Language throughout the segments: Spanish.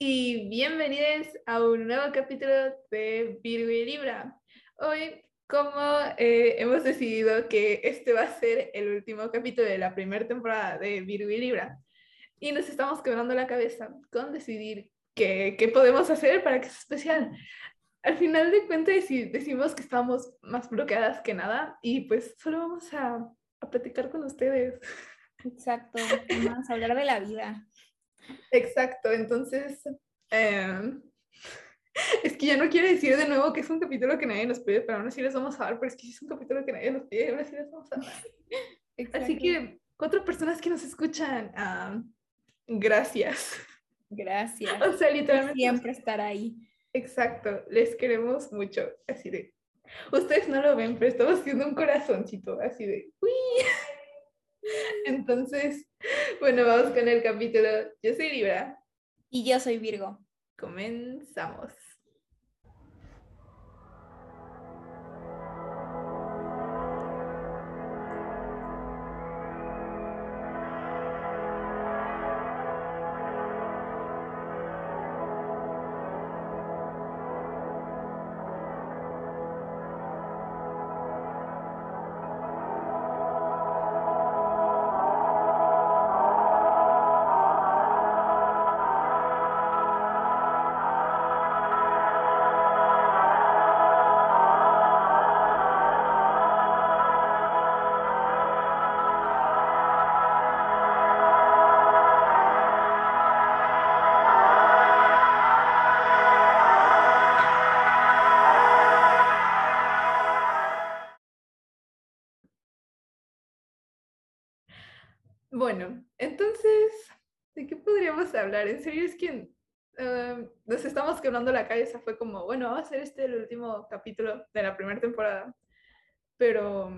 y bienvenidos a un nuevo capítulo de Virgo y Libra. Hoy, como eh, hemos decidido que este va a ser el último capítulo de la primera temporada de Virgo y Libra, y nos estamos quebrando la cabeza con decidir qué, qué podemos hacer para que sea especial. Al final de cuentas decimos que estamos más bloqueadas que nada y pues solo vamos a, a platicar con ustedes. Exacto, vamos a hablar de la vida. Exacto, entonces, em, es que ya no quiero decir de nuevo que es un capítulo que nadie nos pide, pero aún así les vamos a dar, pero es que es un capítulo que nadie nos pide, aún así les vamos a dar. Así que, cuatro personas que nos escuchan, gracias. Gracias. O sea, literalmente. Siempre estar ahí. Exacto, les queremos mucho, así de. Ustedes no lo ven, pero estamos haciendo un corazoncito, así de. ¡Uy! Entonces, bueno, vamos con el capítulo. Yo soy Libra. Y yo soy Virgo. Comenzamos. Hablar? En serio, es que em, nos estamos quebrando la cabeza. Fue como, bueno, va a ser este el último capítulo de la primera temporada. Pero,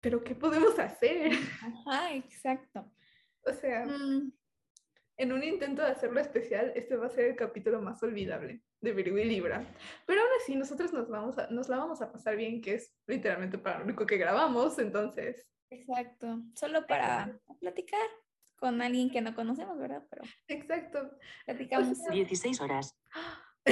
pero ¿qué podemos hacer? Ajá, exacto. O sea, Mm, en un intento de hacerlo especial, este va a ser el capítulo más olvidable de Virgo y Libra. Pero aún así, nosotros nos, vamos a, nos la vamos a pasar bien, que es literalmente para lo único que grabamos. Entonces, exacto. Solo para platicar con alguien que no conocemos, ¿verdad? Pero exacto. platicamos. 16 horas.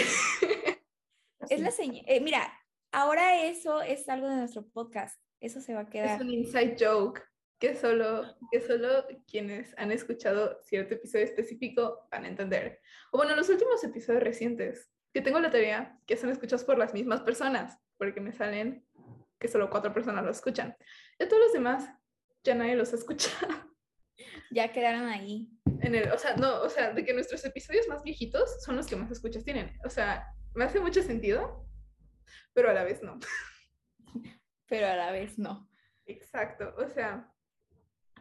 Es la señal. mira, ahora eso es algo de nuestro podcast. Eso se va a Es quedar. un inside joke que solo, que solo quienes han escuchado cierto episodio específico van a entender. O bueno, los últimos episodios recientes, que tengo la teoría que son escuchados por las mismas personas, porque me salen que solo cuatro personas lo escuchan. Y a todos los demás ya nadie los escucha. Ya quedaron ahí. En el, o sea, no, o sea, de que nuestros episodios más viejitos son los que más escuchas tienen. O sea, me hace mucho sentido, pero a la vez no. Pero a la vez no. Exacto, o sea,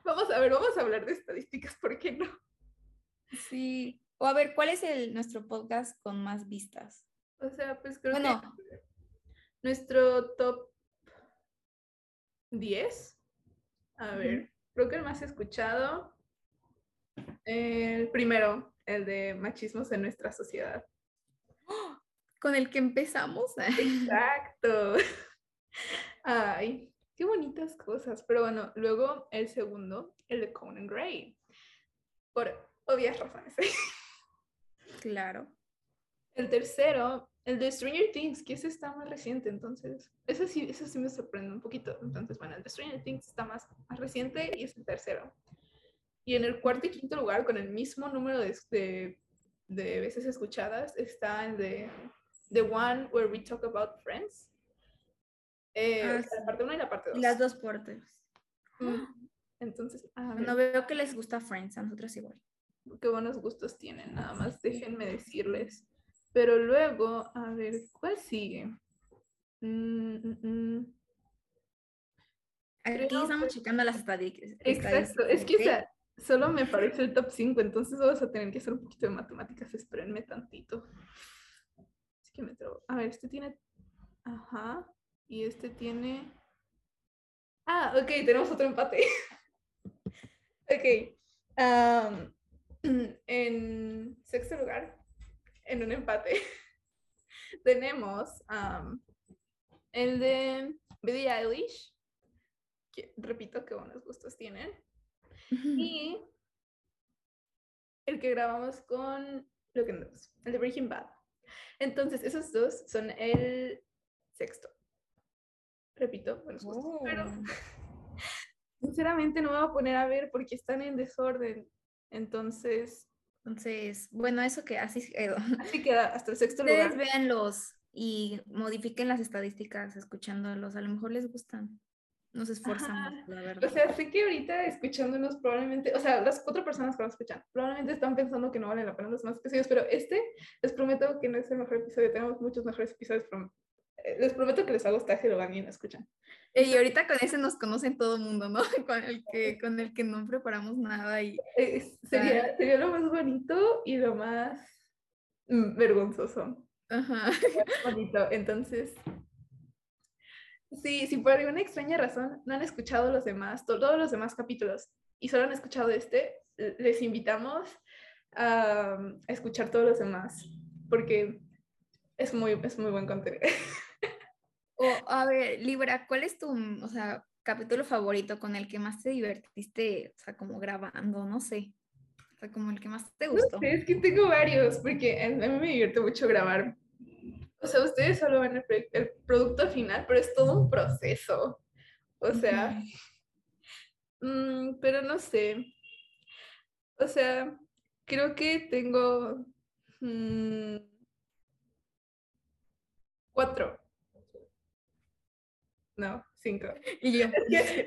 vamos a ver, vamos a hablar de estadísticas, ¿por qué no? Sí. O a ver, ¿cuál es el, nuestro podcast con más vistas? O sea, pues creo Bueno. que nuestro top 10, a ver, creo que el más escuchado, el primero, el de machismos en nuestra sociedad. Con el que empezamos. Exacto. Ay, qué bonitas cosas. Pero bueno, luego el segundo, el de Conan Gray. Por obvias razones. claro. El tercero, el de Stranger Things, que ese está más reciente, entonces, ese sí, ese sí me sorprende un poquito. Entonces, bueno, el de Stranger Things está más, más reciente y es el tercero. Y en el cuarto y quinto lugar, con el mismo número de, de, de veces escuchadas, está el de The One Where We Talk About Friends. Eh, Ah, la parte 1 y la parte 2. Las dos partes. Entonces, a ver, Bueno, veo que les gusta Friends, a nosotros igual. qué buenos gustos tienen, nada más déjenme decirles. Pero luego, a ver, ¿cuál sigue? Mm, mm, mm. Aquí Creo estamos que- checando las estadísticas. Exacto, es que o ¿ok? sea, solo me parece el top 5, entonces vamos a tener que hacer un poquito de matemáticas, espérenme tantito. Es que me trabo. A ver, este tiene... Ajá, y este tiene... Ah, ok, tenemos otro empate. ok. am, en sexto lugar, en un empate, tenemos el de Billie Eilish, que repito que buenos gustos tienen, y el que grabamos con Look and Those, el de Breaking Bad. Entonces, esos dos son el sexto. Repito, me los gustan, pero Oh. sinceramente no me voy a poner a ver porque están en desorden. Entonces, Entonces, bueno, eso que así quedó. así queda hasta el sexto Ustedes lugar. véanlos y modifiquen las estadísticas escuchándolos. A lo mejor les gustan. Nos esforzamos, la O verdad. sea, sé que ahorita escuchándonos probablemente, o sea, las cuatro personas que lo escuchan, probablemente están pensando que no valen la pena los más episodios, pero este, les prometo que no es el mejor episodio, tenemos muchos mejores episodios, les prometo que les hago hasta que lo van y lo escuchan. Y ahorita con ese nos conocen todo el mundo, ¿no? Con el que, con el que no preparamos nada y Eh, sería, sería lo más bonito y lo más mm, vergonzoso. ajá. bonito. Entonces, sí, si por alguna extraña razón no han escuchado los demás, to- todos los demás capítulos y solo han escuchado este, les invitamos a, a escuchar todos los demás porque es muy, es muy buen contenido. O, a ver, Libra, ¿cuál es tu, o sea, capítulo favorito con el que más te divertiste, o sea, como grabando, no sé, o sea, como el que más te No gustó? sé, es que tengo varios porque a mí me divierte mucho grabar. O sea, ustedes solo ven el producto final, pero es todo un proceso. O sea, Mm, pero no sé. O sea, creo que tengo mm, cuatro. No, cinco. Y yo,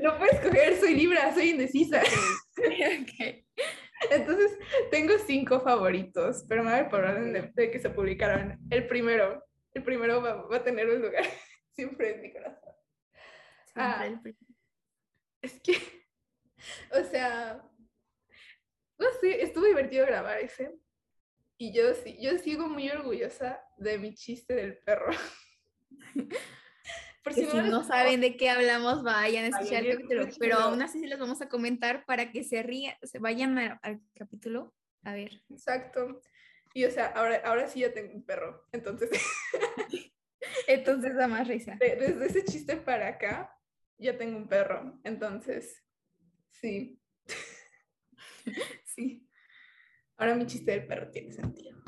no puedes escoger, soy Libra, soy indecisa. ok. Entonces, tengo cinco favoritos, pero me voy por orden de, de que se publicaron. El primero, el primero va, va a tener un lugar siempre en mi corazón. Ah. el pri- Es que, o sea, no sé, estuvo divertido grabar ese. Y yo, yo sigo muy orgullosa de mi chiste del perro. Por que si no saben de qué hablamos, vayan a escuchar el capítulo. Pero aún así sí les vamos a comentar para que se rían, se vayan al capítulo. A ver. Exacto. Y o sea, ahora, ahora sí ya tengo un perro. Entonces, Entonces da más risa. de- desde ese chiste para acá, ya tengo un perro. Entonces, sí. sí. Ahora mi chiste del perro tiene sentido.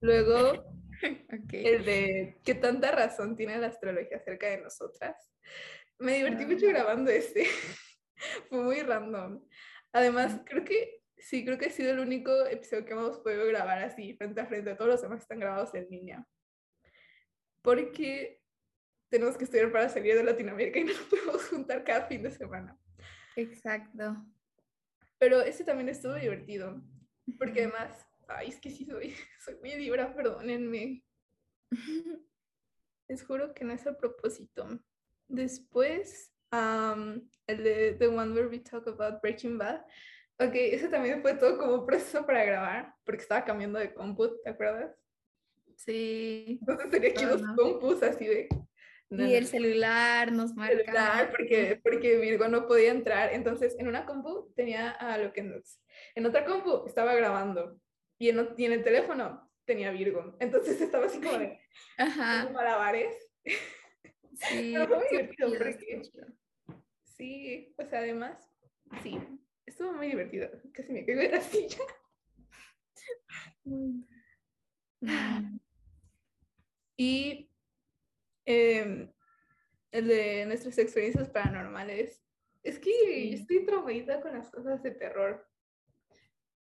Luego, Ok. el de qué tanta razón tiene la astrología acerca de nosotras. Me divertí Ah. mucho grabando este. Fue muy random. Además, creo que sí, creo que ha sido el único episodio que hemos podido grabar así, frente a frente. Todos los demás están grabados en línea. Porque tenemos que estudiar para salir de Latinoamérica y no nos podemos juntar cada fin de semana. Exacto. Pero ese también estuvo divertido. Porque además, ay, es que sí soy, soy muy libra, perdónenme. Les juro que no es a propósito. Después, am, el de The One Where We Talk About Breaking Bad. Ok, ese también fue todo como proceso para grabar, porque estaba cambiando de compu, ¿te acuerdas? Sí. Entonces tenía aquí dos compus así de... no, Y el celular nos marca. celular porque, porque Virgo no podía entrar. Entonces, en una compu tenía a lo que nos. En otra compu estaba grabando. Y en, o- y en el teléfono tenía Virgo. Entonces estaba así como de Ajá. malabares. Sí. Pero fue muy divertido porque-. Sí, o sea, además, sí, estuvo muy divertido. Casi me quedé de la silla. Mm. Y em, el de nuestras experiencias paranormales. Es que Sí. yo estoy traumadita con las cosas de terror.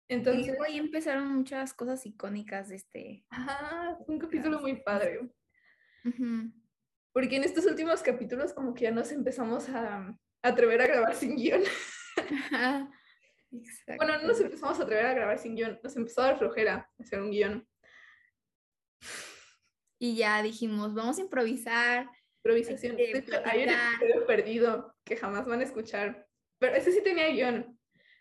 Y Entonces, luego ahí empezaron muchas cosas icónicas de este. ajá, fue un capítulo muy padre. Ujú. Porque en estos últimos capítulos como que ya nos empezamos a, a atrever a grabar sin guion. Ajá. Exacto. Bueno, no nos empezamos a atrever a grabar sin guion, nos empezó a dar flojera hacer un guion. Y ya dijimos, vamos a improvisar. Improvisación. hay un episodio perdido que jamás van a escuchar. Pero ese sí tenía guion.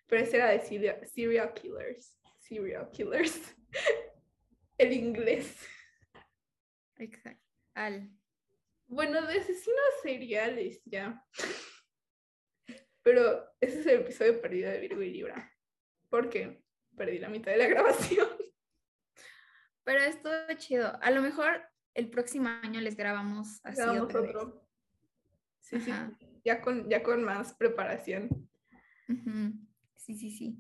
Pero ese era de serial, serial killers. Serial killers. El inglés. Exacto. Al. Bueno, de asesinos seriales ya. Pero ese es el episodio perdido de Virgo y Libra. Porque perdí la mitad de la grabación. Pero esto es chido. A lo mejor el próximo año les grabamos así Grabamos otra vez. otro. Sí, sí. Ajá. Ya con, ya con más preparación. Ujú. Sí, sí, sí.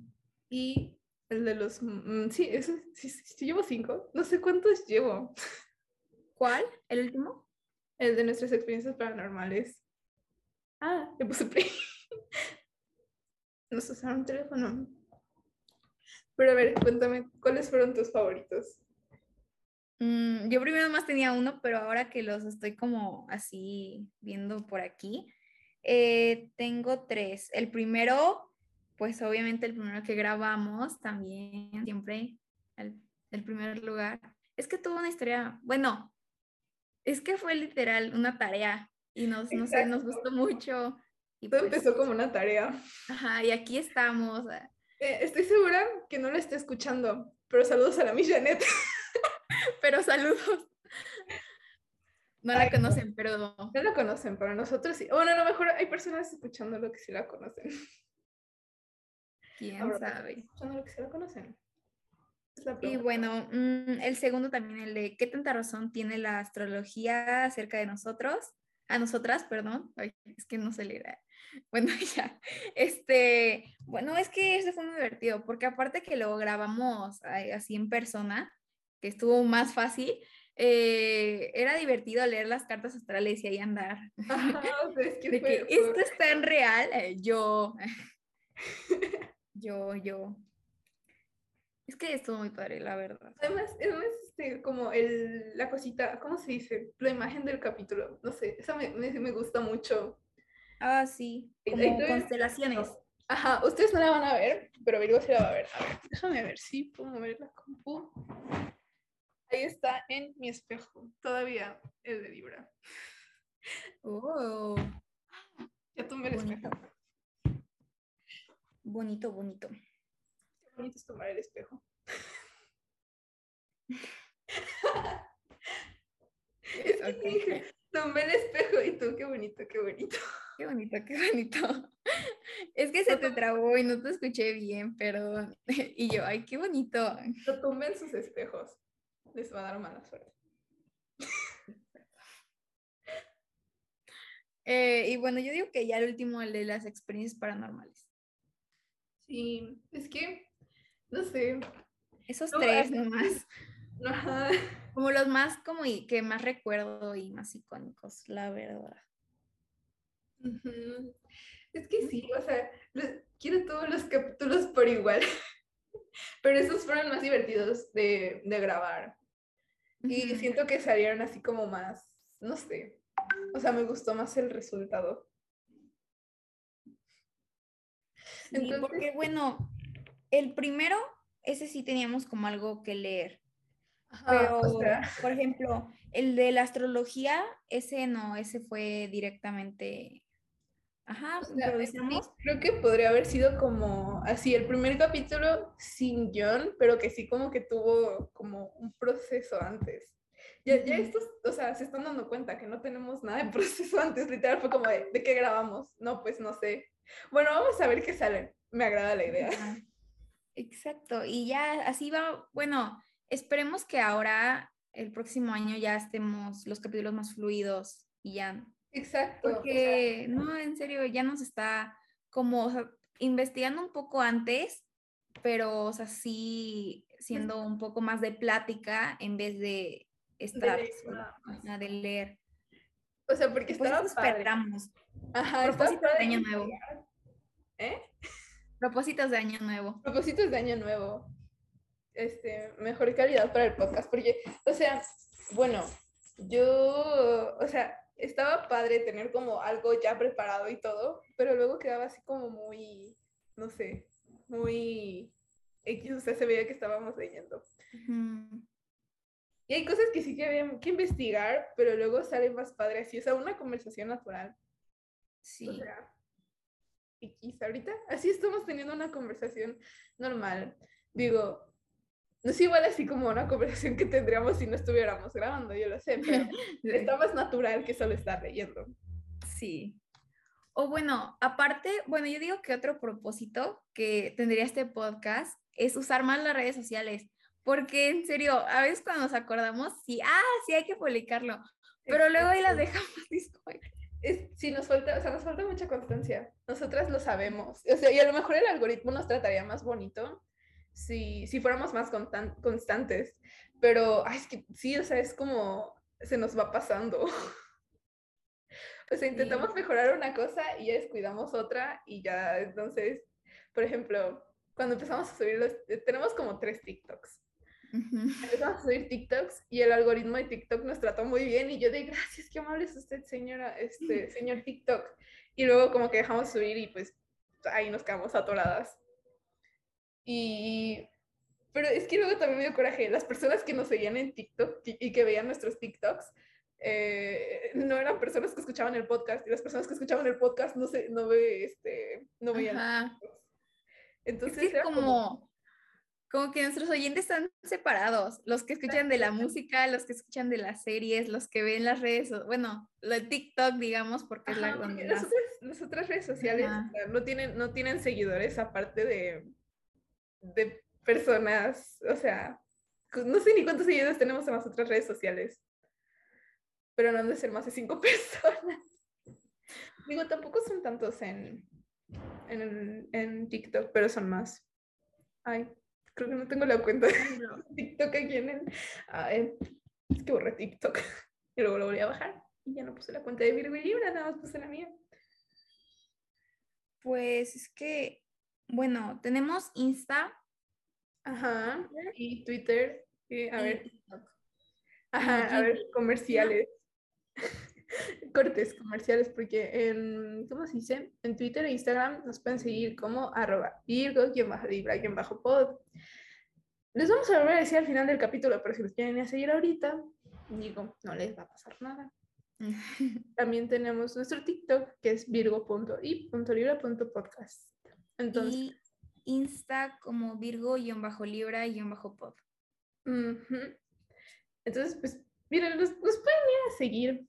Y El de los... mm, sí, eso, sí, sí, sí, llevo cinco. No sé cuántos llevo. ¿Cuál? ¿El último? El de nuestras experiencias paranormales. Ah, le puse play. Nos usaron teléfono. Pero a ver, cuéntame, ¿cuáles fueron tus favoritos? Mm, yo primero más tenía uno, pero ahora que los estoy como así viendo por aquí, eh, tengo tres. El primero, pues obviamente el primero que grabamos también, siempre el, el primer lugar. Es que tuvo una historia, bueno, es que fue literal una tarea y nos, no sé, nos gustó mucho. Y Todo pues, empezó como una tarea. ajá, y aquí estamos. Eh, estoy segura que no la está escuchando, pero saludos a la Miss Janet. Pero saludos. No la Ay, conocen, pero No la conocen, pero nosotros sí. Bueno, a lo mejor hay personas escuchándolo que sí la conocen. Quién Habrá sabe. la Y bueno, mm, el segundo también, el de qué tanta razón tiene la astrología acerca de nosotros, a nosotras, perdón, Ay, es que no se leerá. Bueno, ya, este, bueno, es que ese fue muy divertido, porque aparte que lo grabamos así en persona, que estuvo más fácil, eh, era divertido leer las cartas astrales y ahí andar. Ajá, o sea, es que De que esto es tan real, eh, yo, yo, yo. Es que estuvo muy padre, la verdad. Además, además este, como el, la cosita, ¿cómo se dice? La imagen del capítulo, no sé, esa me, me, me gusta mucho. Ah, sí, como todavía- constelaciones. Ajá, ustedes no la van a ver, pero Virgo sí la va a ver. A ver, déjame ver si puedo mover la compu. Ahí está en mi espejo, todavía el de Libra. Oh, Ya tumbé el espejo. Bonito, bonito. Qué bonito es tomar el espejo. Es que Ok, dije, tumbé el espejo y tú, qué bonito, qué bonito. Qué bonito, qué bonito. Es que se te trabó y no te escuché bien, pero... Y yo, ay, qué bonito. Lo tumben sus espejos. Les va a dar mala suerte. Eh, y bueno, yo digo que ya el último, el de las experiencias paranormales. Sí, es que, no sé. Esos No, tres ah, nomás. no. Como los más, como y que más recuerdo y más icónicos, la verdad. Es que sí, o sea, los- quiero todos los capítulos por igual. Pero esos fueron más divertidos de, de grabar. Y siento que salieron así como más, no sé. O sea, me gustó más el resultado. Entonces- porque bueno, el primero, ese sí teníamos como algo que leer. Ajá, Pero, o sea, por ejemplo, el de la astrología, ese no, ese fue directamente. Ajá, o sea, creo que podría haber sido como así el primer capítulo sin guion, pero que sí como que tuvo como un proceso antes. Ya, ya estos, o sea, se están dando cuenta que no tenemos nada de proceso antes, literal fue como de, ¿de qué grabamos? No, pues no sé. Bueno, vamos a ver qué sale. Me agrada la idea. Exacto, y ya así va, bueno, esperemos que ahora, el próximo año, ya estemos los capítulos más fluidos y ya Exacto. Porque, no, en serio, ya nos está como o sea, investigando un poco antes, pero, o sea, sí siendo un poco más de plática en vez de estar leer más. ajá, de leer. o sea, porque Pues padre. esperamos. Ajá, Propósitos de año nuevo. ¿Eh? Propósitos de año nuevo. propósitos de año nuevo. Este, mejor calidad para el podcast, porque, o sea, bueno, yo, o sea, estaba padre tener como algo ya preparado y todo, pero luego quedaba así como muy, no sé, muy X, o sea, se veía que estábamos leyendo. Y hay cosas que sí que había que investigar, pero luego sale más padre así, o sea, una conversación natural. Sí. O sea, X, ahorita así estamos teniendo una conversación normal. Digo, no es igual así como una conversación que tendríamos si no estuviéramos grabando, yo lo sé, pero está más natural que solo estar leyendo. Sí. O bueno, aparte, bueno, yo digo que otro propósito que tendría este podcast es usar más las redes sociales, porque en serio, a veces cuando nos acordamos, sí, ah, sí hay que publicarlo, pero luego ahí las dejamos. es sí, nos falta, o sea, nos falta mucha constancia. Nosotras lo sabemos. O sea, y a lo mejor el algoritmo nos trataría más bonito si, si fuéramos más constantes. Pero, ay, es que sí, o sea, es como se nos va pasando. o sea, intentamos mejorar una cosa y ya descuidamos otra y ya, entonces, por ejemplo, cuando empezamos a subir los, eh, tenemos como tres TikToks. Empezamos a subir TikToks y el algoritmo de TikTok nos trató muy bien y yo de gracias, qué amable es usted, señora, este, señor TikTok. Y luego como que dejamos subir y pues ahí nos quedamos atoradas. Y pero es que luego también me dio coraje. Las personas que nos seguían en TikTok y que veían nuestros TikToks eh, no eran personas que escuchaban el podcast y las personas que escuchaban el podcast no se, no ve, este, no veían. Entonces es como, como que nuestros oyentes están separados, los que escuchan de la música, los que escuchan de las series, los que ven las redes, bueno, lo TikTok, digamos, porque es la donde las, las, otras redes sociales no tienen, no tienen seguidores aparte de, de personas, o sea, no sé ni cuántos seguidores tenemos en las otras redes sociales, pero no han de ser más de cinco personas. Digo, tampoco son tantos en, en, en TikTok, pero son más. Ay, creo que no tengo la cuenta de TikTok aquí en el... es que borré TikTok y luego lo volví a bajar y ya no puse la cuenta de Virgo y Libra, nada más puse la mía. Pues es que, bueno, tenemos Insta, Ajá, y Twitter, a ver. Ajá, a ver, comerciales. Cortes comerciales, porque en, ¿cómo se dice? En Twitter e Instagram nos pueden seguir como arroba virgo, bajo libra, bajo pod. Les vamos a volver a decir al final del capítulo, pero si los quieren a seguir ahorita, digo, no les va a pasar nada. También tenemos nuestro TikTok, que es virgo.i.libra.podcast. Entonces, Insta como Virgo-Libra-Pod. Entonces, pues, miren, nos, pueden ir a seguir.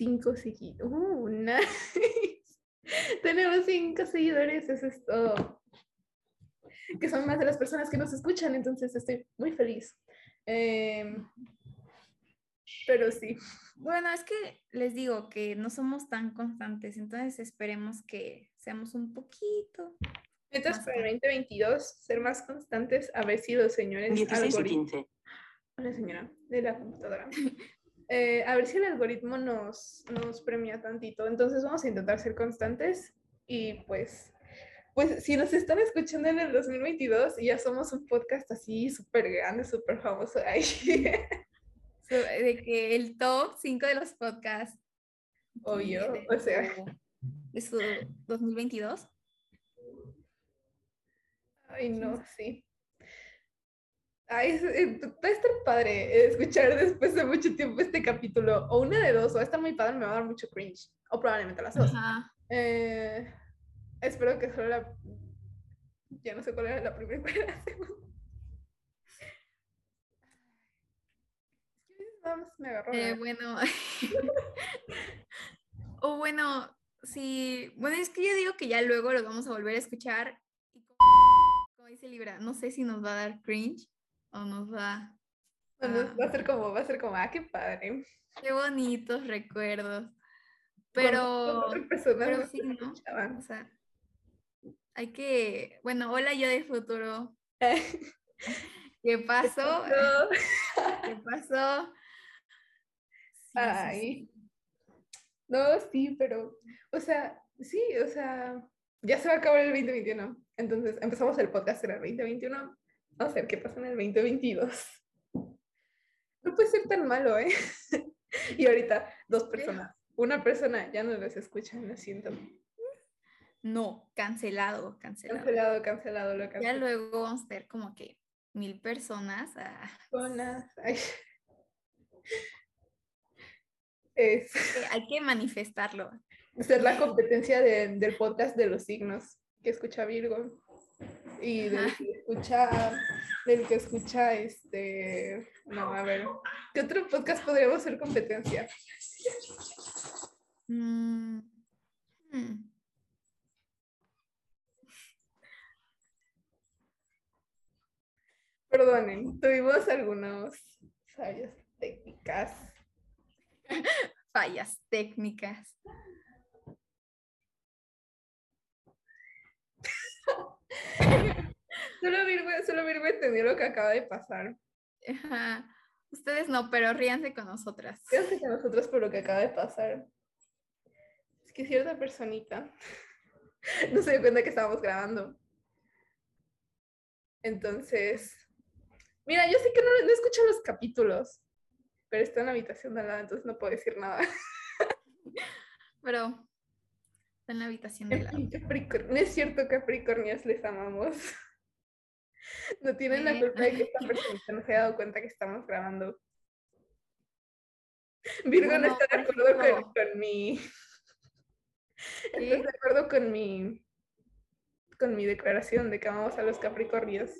Cinco seguidores. Uh, nice. Tenemos cinco seguidores, eso es todo. Que son más de las personas que nos escuchan, entonces estoy muy feliz. Em, pero sí. Bueno, es que les digo que no somos tan constantes, entonces esperemos que seamos un poquito. Entonces, para el 2022, ser más constantes, haber sido señores. 16 15. Hola, señora, de la computadora. Eh, a ver si el algoritmo nos, nos premia tantito. Entonces, vamos a intentar ser constantes y pues pues si nos están escuchando en el 2022 y ya somos un podcast así súper grande, súper famoso ahí. de que el top 5 de los podcasts. Obvio, o sea. De su 2022. Ay, no, sí. Ay, eh, va a estar padre escuchar después de mucho tiempo este capítulo. O una de dos, o esta muy padre me va a dar mucho cringe. O probablemente las dos. Eh, espero que solo la. Ya no sé cuál era la primera y la segunda. me agarró. Eh, bueno. o bueno, sí. Bueno, es que yo digo que ya luego lo vamos a volver a escuchar. Y como, dice Libra, no sé si nos va a dar cringe o nos va. va a ser como, va a ser como, ah, qué padre. Qué bonitos recuerdos. Pero, pero sí, ¿no? O sea, hay que, bueno, hola yo de futuro. ¿Qué pasó? ¿Qué pasó? Ay. No, sí, pero, o sea, sí, o sea, ya se va a acabar el 2021. Entonces empezamos el podcast en el 2021. Vamos a ver qué pasa en el 2022. No puede ser tan malo, ¿eh? y ahorita, dos personas. Una persona ya no les escucha, lo siento. No, cancelado, cancelado. Cancelado, cancelado, lo cancelado. Ya luego vamos a ver como que mil personas. Ah. Personas. Hay que manifestarlo. Ser la competencia del podcast de los signos que escucha Virgo y del que escucha, del que escucha este, no, a ver, ¿qué otro podcast podríamos ser competencia? Mm, hmm. Perdonen, tuvimos algunos fallas técnicas. Fallas técnicas. Solo Virgo, solo Virgo entendió lo que acaba de pasar. Ajá. Ustedes no, pero ríanse con nosotras. Ríanse con nosotros por lo que acaba de pasar. Es que cierta personita no se dio cuenta que estábamos grabando. Entonces, mira, yo sé que no, no escucho los capítulos, pero está en la habitación de al lado, entonces no puedo decir nada. Pero está en la habitación de lado. No es cierto, Capricornios, les amamos. No tienen la culpa de que esta persona no se haya dado cuenta que estamos grabando. Virgo no, está de acuerdo con, con, mi. ¿Está de acuerdo con mi. con mi declaración de que amamos a los Capricornios.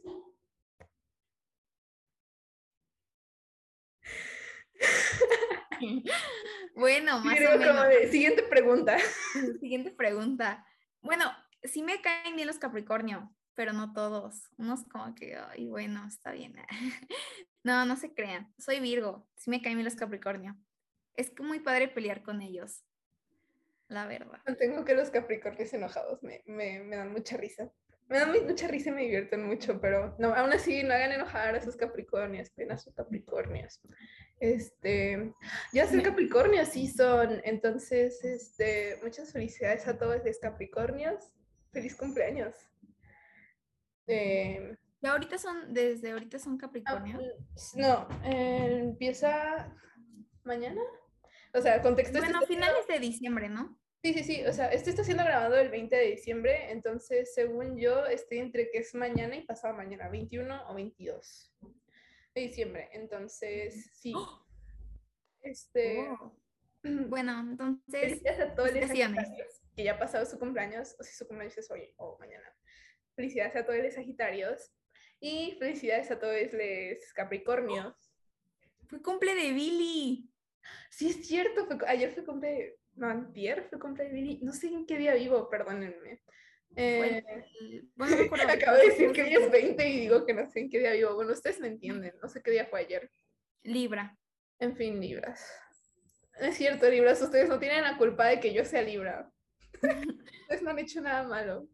bueno, más o menos. siguiente pregunta. Siguiente pregunta. Bueno, sí me caen bien los Capricornio, pero no todos. Unos como que, ay, bueno, está bien. no, no se crean. Soy Virgo, sí me caen bien los Capricornio. Es muy padre pelear con ellos, la verdad. Tengo que los Capricornios enojados me, me, me dan mucha risa. Me dan mucha risa y me divierten mucho, pero no, aún así no hagan enojar a sus Capricornios, a sus Capricornios. Este, ya sé Capricornio sí son, entonces, este, muchas felicidades a todos los Capricornios. Feliz cumpleaños. Eh, ahorita son, desde ahorita son Capricornio? Ah, no, eh, empieza mañana. O sea, contexto. Bueno, este finales de diciembre, ¿no? Sí, sí, sí. O sea, este está siendo grabado el 20 de diciembre, entonces, según yo, estoy entre que es mañana y pasado mañana, 21 o 22 de diciembre. Entonces, sí. ¡Oh! Este. Oh. Bueno, entonces. Felicidades a todos los que ya ha pasado su cumpleaños, o si su cumpleaños es hoy o mañana. Felicidades a todos los Sagitarios. Y felicidades a todos los Capricornios. Fue cumple de Billy. Sí, es cierto. ayer fue cumple. No, antier fue Billy. No sé en qué día vivo, perdónenme. Eh, bueno, acabo de decir que hoy es 20 y digo que no sé en qué día vivo. Bueno, ustedes me entienden, no sé qué día fue ayer. Libra. En fin, Libras. es cierto, Libras, ustedes no tienen la culpa de que yo sea Libra. ustedes no han hecho nada malo.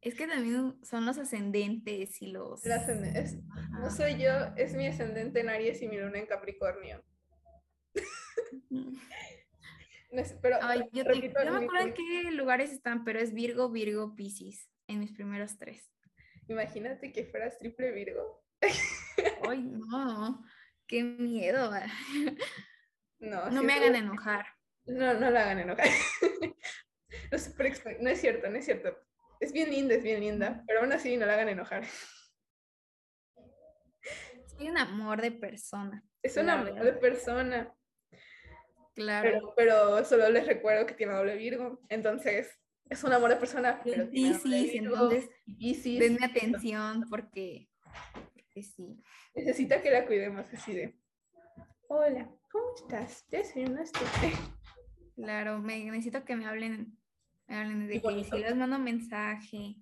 Es que también son los ascendentes y los... no soy yo, es mi ascendente en Aries y mi luna en Capricornio. Pero, yo, no me acuerdo en qué lugares están, pero es Virgo, Virgo, Pisces, en mis primeros tres. Imagínate que fueras triple Virgo. Ay, no, qué miedo. No, no me hagan enojar. No, no la hagan enojar. no, no es cierto, no es cierto. Es bien linda, es bien linda, pero aún así no la hagan enojar. Soy un amor de persona. Es un amor de persona. Claro. Pero, solo les recuerdo que tiene doble Virgo, entonces es un amor de persona. Pero sí, sí, entonces denme atención porque, sí. Necesita que la cuidemos así de, hola, ¿cómo estás? ¿Te desayunaste? Claro, me, necesito que me hablen, me hablen de que si les mando mensaje.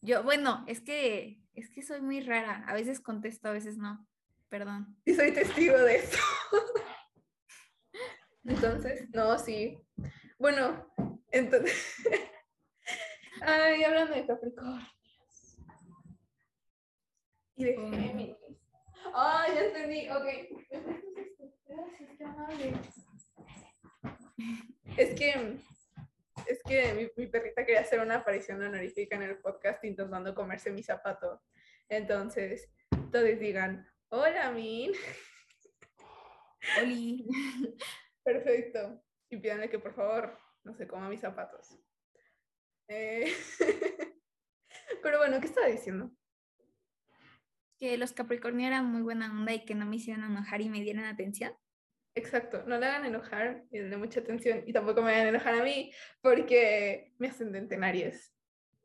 Yo, bueno, es que, es que soy muy rara, a veces contesto, a veces no, perdón. Y soy testigo de eso. Entonces, no, sí. Bueno, entonces. Ay, hablando de Capricornios. Y de Géminis. Ay, ya entendí. Ok. Gracias, qué amable. Es que. Es que mi, mi, perrita quería hacer una aparición honorífica en el podcast intentando comerse mi zapato. Entonces, todos digan: Hola, Min. Oli. Perfecto. Y pídanle que por favor no se coma mis zapatos. Eh, pero bueno, ¿qué estaba diciendo? Que los Capricornio eran muy buena onda y que no me hicieron enojar y me dieran atención. Exacto, no le hagan enojar y denle mucha atención y tampoco me hagan enojar a mí porque mi ascendente en Aries.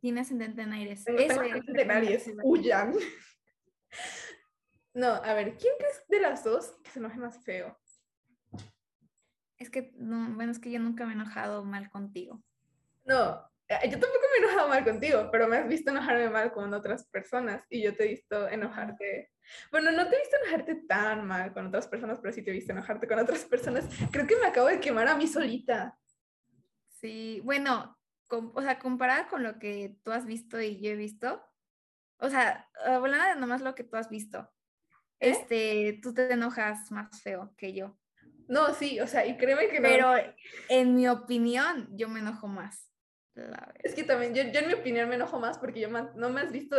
Tiene ascendente en Aries. Eso ascendente en Aries, huyan. No, a ver, ¿quién crees de las dos que se enoje más feo? Es que, no, bueno, es que yo nunca me he enojado mal contigo. No, eh, yo tampoco me he enojado mal contigo, pero me has visto enojarme mal con otras personas y yo te he visto enojarte. Bueno, no te he visto enojarte tan mal con otras personas, pero sí te he visto enojarte con otras personas. Creo que me acabo de quemar a mí solita. Sí, bueno, o sea, comparada con lo que tú has visto y yo he visto, O sea, hablando de nomás lo que tú has visto, ¿Eh? este, tú te enojas más feo que yo. No, sí, o sea, y créeme que no. Pero en mi opinión, yo me enojo más. la. Es que también, yo, yo en mi opinión me enojo más porque yo no me has visto,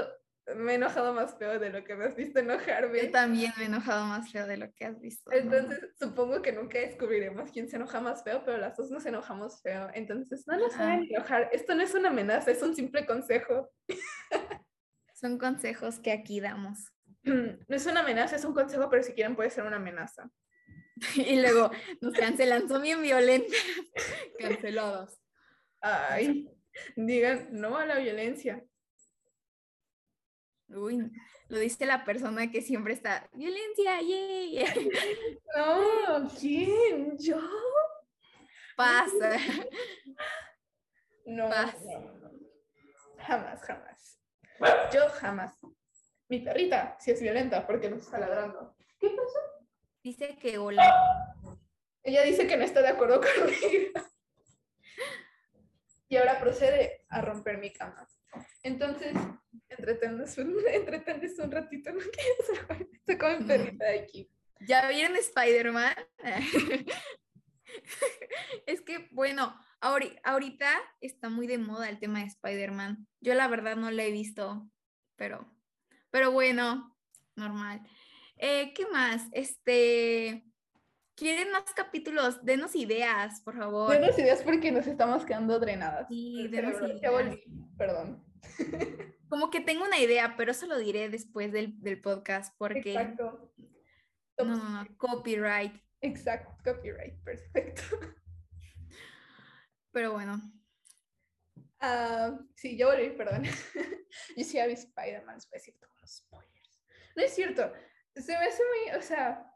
me he enojado más feo de lo que me has visto enojarme. Yo también me he enojado más feo de lo que has visto. ¿no? Entonces, supongo que nunca descubriremos quién se enoja más feo, pero las dos nos enojamos feo. Entonces, no nos hagan enojar. Esto no es una amenaza, es un simple consejo. Son consejos que aquí damos. No es una amenaza, es un consejo, pero si quieren puede ser una amenaza. Y luego nos cancelan, son bien violentas. Cancelados. Ay, digan no a la violencia. Uy, lo dice la persona que siempre está, violencia, yay. No, ¿quién? ¿Yo? Pasa. No, no, no. Jamás, jamás. Yo jamás. Mi perrita sí es violenta porque nos está ladrando. ¿Qué pasó? Dice que hola. Ella dice que no está de acuerdo conmigo. Y ahora procede a romper mi cama. Entonces, entretenles un, entretenles un ratito. Saber. Estoy como mi perrita de aquí. ¿Ya vieron Spider-Man? es que, bueno, ahori- ahorita está muy de moda el tema de Spider-Man. Yo la verdad no lo he visto, pero, pero bueno, normal. Eh, ¿Qué más? Este, ¿quieren más capítulos? Denos ideas, por favor. Denos ideas porque nos estamos quedando drenadas. Sí, denos ideas. volví. Perdón. Como que tengo una idea, pero eso lo diré después del, del podcast, porque Exacto. no, no, no, copyright. Exacto. Copyright. Perfecto. Pero bueno, Ah, sí, yo volví, perdón. Yo sí había Spider-Man, es decir, todos los spoilers. No es cierto. Se me hace muy, o sea,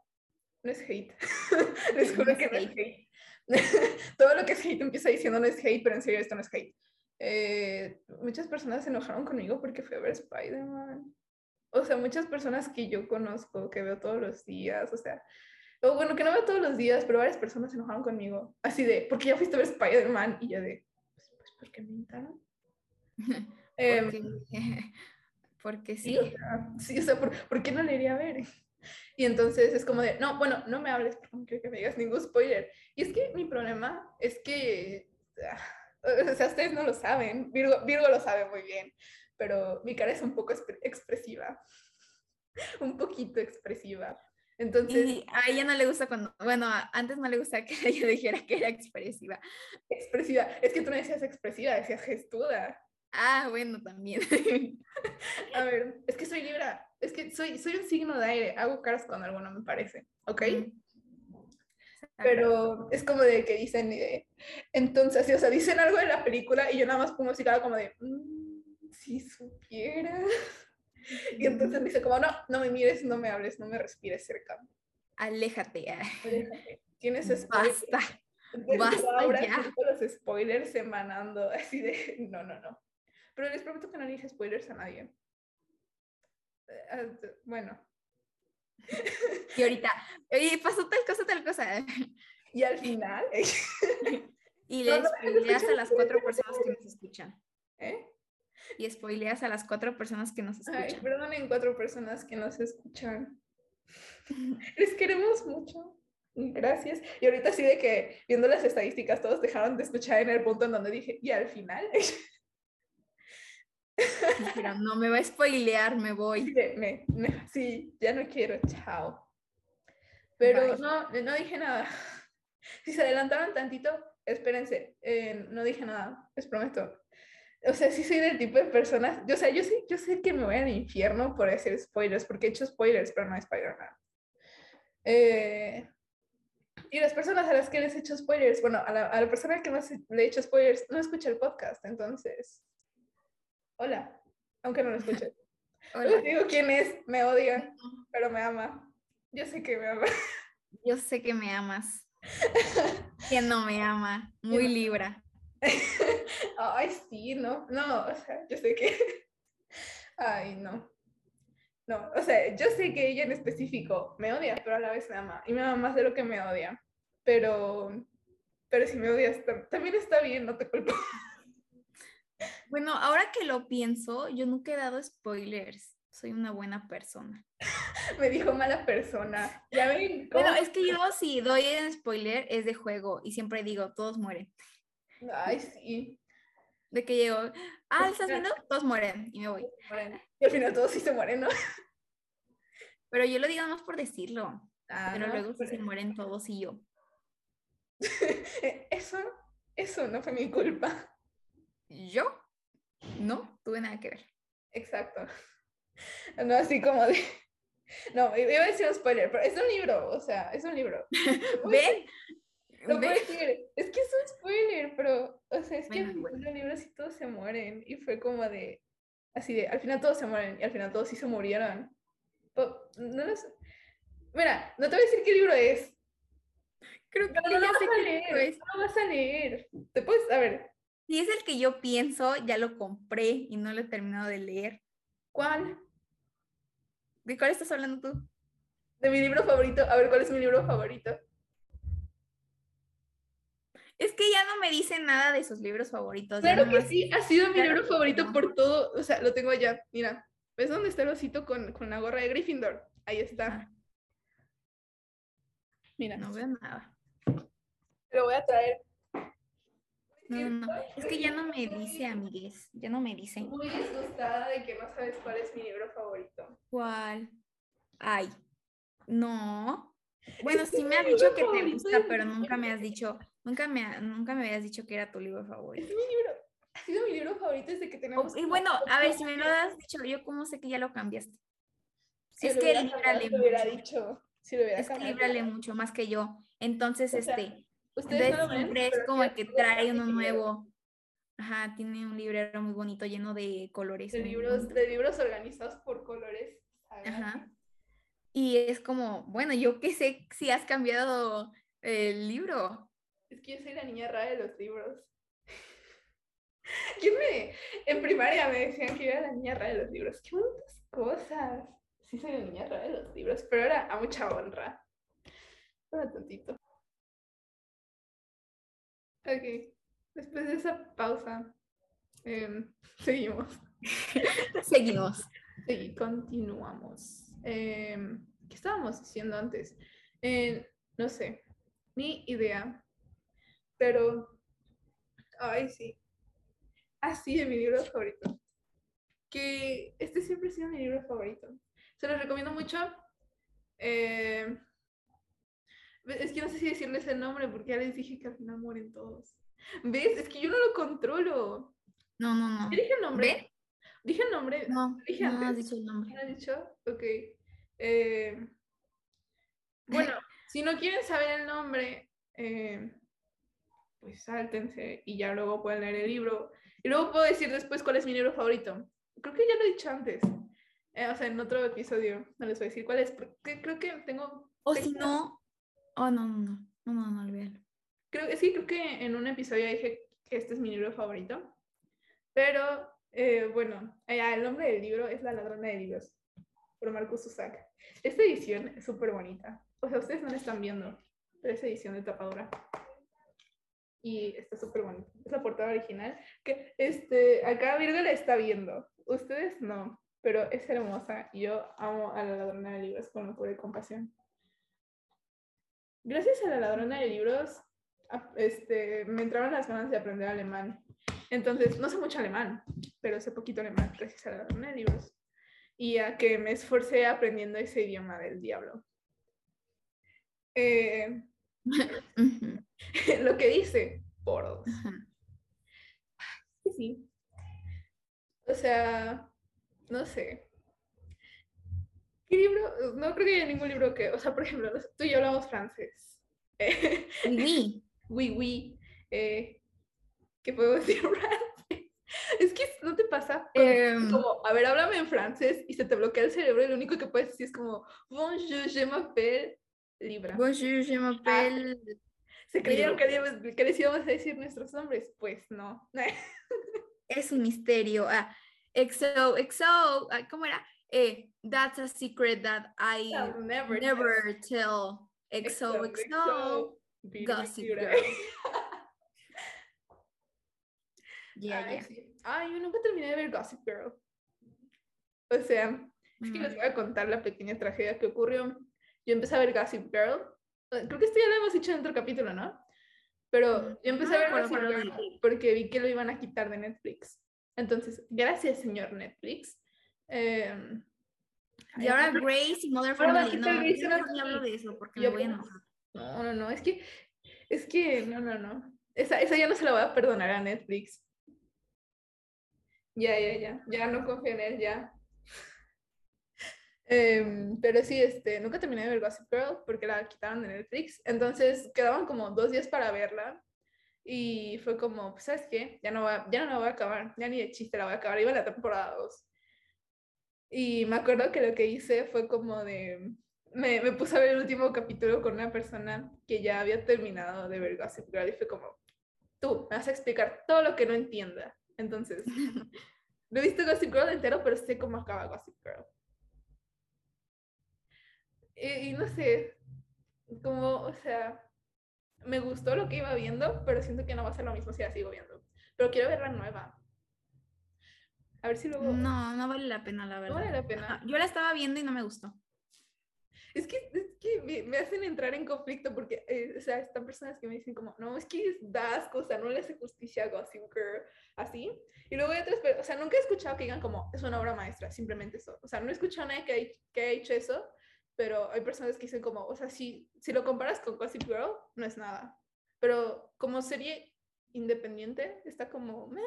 no es hate. Les juro No que no es hate. Todo lo que es hate empieza diciendo no es hate, pero en serio esto no es hate. Eh, muchas personas se enojaron conmigo porque fui a ver Spider-Man. O sea, muchas personas que yo conozco, que veo todos los días, o sea, o bueno, que no veo todos los días, pero varias personas se enojaron conmigo. Así de, ¿por qué ya fuiste a ver Spider-Man? Y yo de, pues, pues porque me invitaron. Em, porque, porque Sí, sí. o sea, sí, o sea, ¿por, por qué no le iría a ver? Y entonces es como de, no, bueno, no me hables porque no quiero que me digas ningún spoiler. Y es que mi problema es que, ah, o sea, ustedes no lo saben, Virgo, Virgo lo sabe muy bien, pero mi cara es un poco expre- expresiva, un poquito expresiva. Entonces, Y a ella no le gusta cuando, bueno, antes no le gusta que ella dijera que era expresiva. expresiva, es que tú no decías expresiva, decías gestuda. Ah, bueno, también. A ver, es que soy Libra, es que soy, soy un signo de aire, hago caras cuando algo no me parece, ¿ok? Pero es como de que dicen, eh, entonces, o sea, dicen algo de la película y yo nada más pongo así cara como de, "Mm, si supiera. Y entonces dice como, no, no me mires, no me hables, no me respires cerca. Aléjate. ah, Aléjate. Tienes spoilers. Basta. Basta ahora ya. los spoilers emanando así de, no, no, no. Pero les prometo que no le dije spoilers a nadie. Eh, ah, Bueno, Y ahorita, oye, pasó tal cosa, tal cosa. y al final, Y No, le no, no spoileas a las cuatro personas que nos escuchan. ¿eh? Y spoileas a las cuatro personas que nos Ay, escuchan. perdonen cuatro personas que nos escuchan. Les queremos mucho. Gracias. Y ahorita sí de que viendo las estadísticas todos dejaron de escuchar en el punto en donde dije, y al final, Pero no me va a spoilear, me sí, voy. me- me- sí, ya no quiero, chao. Pero Bye. no, no dije nada. Si se adelantaron tantito, espérense, eh, no dije nada, les prometo. O sea, sí soy del tipo de personas, yo, o sea, yo sé, yo sé que me voy al infierno por decir spoilers, porque he hecho spoilers, pero no Spider-Man. Eh, y las personas a las que les he hecho spoilers, bueno, a la, a la persona que más le he hecho spoilers, no escucha el podcast, entonces, hola, aunque no lo escuche. No les Hola. digo quién es, me odian, pero me ama. Yo sé que me ama. Yo sé que me amas. ¿Quién no me ama? Muy libra. Ay, sí, no, no, o sea, yo sé que. Ay, no. No, o sea, yo sé que ella en específico me odia, pero a la vez me ama. Y me ama más de lo que me odia. Pero, pero si me odias, tam- también está bien, no te culpo. Bueno, ahora que lo pienso, yo nunca he dado spoilers. Soy una buena persona. Me dijo mala persona. Ya ven. Bueno, es que yo si doy un spoiler es de juego y siempre digo, todos mueren. Ay, sí. De que llego, ah, ¿estás viendo? Todos mueren y me voy. Y al final todos sí se mueren, ¿no? Pero yo lo digo más por decirlo. Ah, Pero luego sí se mueren todos y yo. Eso, eso no fue mi culpa. ¿Yo? No, tuve nada que ver. Exacto. No, así como de. No, iba a decir un spoiler, pero es un libro, o sea, es un libro. Lo ¿Ven? Lo puedo decir. Es que es un spoiler, pero, o sea, es que Bueno, bueno. final del libro sí todos se mueren. Y fue como de. Así de, al final todos se mueren y al final todos sí se murieron. Po- no lo sé. Mira, no te voy a decir qué libro es. Creo que Pero no lo ya vas a leer. No lo vas a leer. Te puedes, a ver, Si es el que yo pienso, ya lo compré y no lo he terminado de leer. ¿cuál? ¿De cuál estás hablando tú? De mi libro favorito. A ver, ¿cuál es mi libro favorito? Es que ya no me dicen nada de sus libros favoritos. Claro que sí, ha sido mi Claro libro favorito no. por todo. O sea, lo tengo allá. Mira, ¿ves dónde está el osito con, con la gorra de Gryffindor? Ahí está. Mira, No veo nada. lo voy a traer. No. Es que ya no me dice, amigues. Ya no me dice. Muy disgustada de que no sabes cuál es mi libro favorito. ¿Cuál? Ay, no. Bueno, que sí me has dicho que te gusta, pero nunca me has dicho, nunca me, ha- nunca me habías dicho que era tu libro favorito. Es mi libro. Ha sido mi libro favorito desde que tenemos. Y bueno, a ver, si me lo has dicho, yo cómo sé que ya lo cambiaste. Si es lo que Libra te hubiera mucho. dicho. Si lo hubiera Es que cambiado, Libra lee hubiera- mucho más que yo. Entonces, O sea, este, Ustedes no lo ven, siempre es como que trae uno nuevo. Ajá, tiene un librero muy bonito lleno de colores. De libros, de libros organizados por colores. Ajá. Y es como, bueno, yo qué sé si has cambiado el libro. Es que yo soy la niña rara de los libros. ¿Quién me.? En primaria me decían que yo era la niña rara de los libros. ¡Qué bonitas cosas! Sí, soy la niña rara de los libros, pero era a mucha honra. Para tantito. Ok. Después de esa pausa, em, seguimos. Seguimos. Sí, continuamos. Em, ¿Qué estábamos diciendo antes? Eh, no sé, ni idea. Pero, ay, sí. Así de mi libro favorito. Que este siempre ha sido mi libro favorito. Se los recomiendo mucho. Eh, es que no sé si decirles el nombre porque ya les dije que al final mueren todos. ¿Ves? Es que yo no lo controlo. No, no, no. ¿Ya dije el nombre? Dije el nombre. No, dije no has antes. dicho el nombre. ¿Me has dicho? Ok. Eh, bueno, si no quieren saber el nombre, eh, pues sáltense y ya luego pueden leer el libro. Y luego puedo decir después cuál es mi libro favorito. Creo que ya lo he dicho antes. Eh, o sea, en otro episodio no les voy a decir cuál es, porque creo que tengo... O si no, oh, no, no, no, no, no, olvídalo. Creo que sí, creo que en un episodio dije que este es mi libro favorito. Pero eh, bueno, el nombre del libro es La ladrona de libros, por Marcus Zusak. Esta edición es súper bonita. O sea, ustedes no la están viendo, pero es edición de tapadura. Y está súper bonita. Es la portada original. Que este, acá Virgo la está viendo. Ustedes no, pero es hermosa. Y yo amo a la ladrona de libros con locura y compasión. Gracias a la ladrona de libros, este, me entraron las ganas de aprender alemán. Entonces, no sé mucho alemán, pero sé poquito alemán gracias a la ladrona de libros. Y a que me esforcé aprendiendo ese idioma del diablo. Eh, lo que dice, por dos. ajá. Sí, sí. O sea, no sé. ¿Qué libro? No creo que haya ningún libro que, o sea, por ejemplo, tú y yo hablamos francés. Oui, oui. oui. Eh, ¿Qué puedo decir francés? Es que no te pasa Em, como, a ver, háblame en francés y se te bloquea el cerebro y lo único que puedes decir es como, bonjour, je m'appelle Libra. Bonjour, je m'appelle. ¿Se creyeron que, que les íbamos a decir nuestros nombres? Pues no. Es un misterio. Ah, XO, XO. ah, ¿Cómo era? Eh, that's a secret that I I'll never, never tell. XO, XO. Gossip. Girl. Ya, Ay, sí. Ay, yo nunca terminé de ver Gossip Girl. O sea, es que les Mm, voy a contar la pequeña tragedia que ocurrió. Yo empecé a ver Gossip Girl. eh, Creo que esto ya lo hemos dicho en otro capítulo, ¿no? Pero Mm, yo empecé no a ver Gossip Girl porque vi que lo iban a quitar de Netflix. Entonces, gracias, señor Netflix. Em, Y ahora no, Grace y Mother a Family. No, yo ni Anatomy. hablo de eso porque Yo me voy a enojar. No, no, no, es que, es que, no, no, no. Esa, esa ya no se la voy a perdonar a Netflix. Ya, ya, ya, ya no confío en él, ya. Em, pero sí, este, nunca terminé de ver Gossip Girl porque la quitaron de Netflix. Entonces quedaban como dos días para verla. Y fue como, pues, ¿sabes qué? Ya no, va, ya no la voy a acabar, ya ni de chiste la voy a acabar. Iba en la temporada 2. Y me acuerdo que lo que hice fue como de, me, me puse a ver el último capítulo con una persona que ya había terminado de ver Gossip Girl y fue como, tú me vas a explicar todo lo que no entienda. Entonces, no he visto Gossip Girl entero, pero sé cómo acaba Gossip Girl. Y, y no sé, como, o sea, me gustó lo que iba viendo, pero siento que no va a ser lo mismo si la sigo viendo. Pero quiero ver la nueva. A ver si luego... No, no vale la pena, la verdad. vale la pena. Yo la estaba viendo y no me gustó. Es que, es que me, me hacen entrar en conflicto porque, eh, o sea, están personas que me dicen como, no, es que da asco, o sea, no le hace justicia a Gossip Girl, así. Y luego hay otras, pero, o sea, nunca he escuchado que digan como, es una obra maestra, simplemente eso. O sea, no he escuchado a nadie que, que haya hecho eso, pero hay personas que dicen como, o sea, si, si lo comparas con Gossip Girl, no es nada. Pero como serie independiente, está como, meh.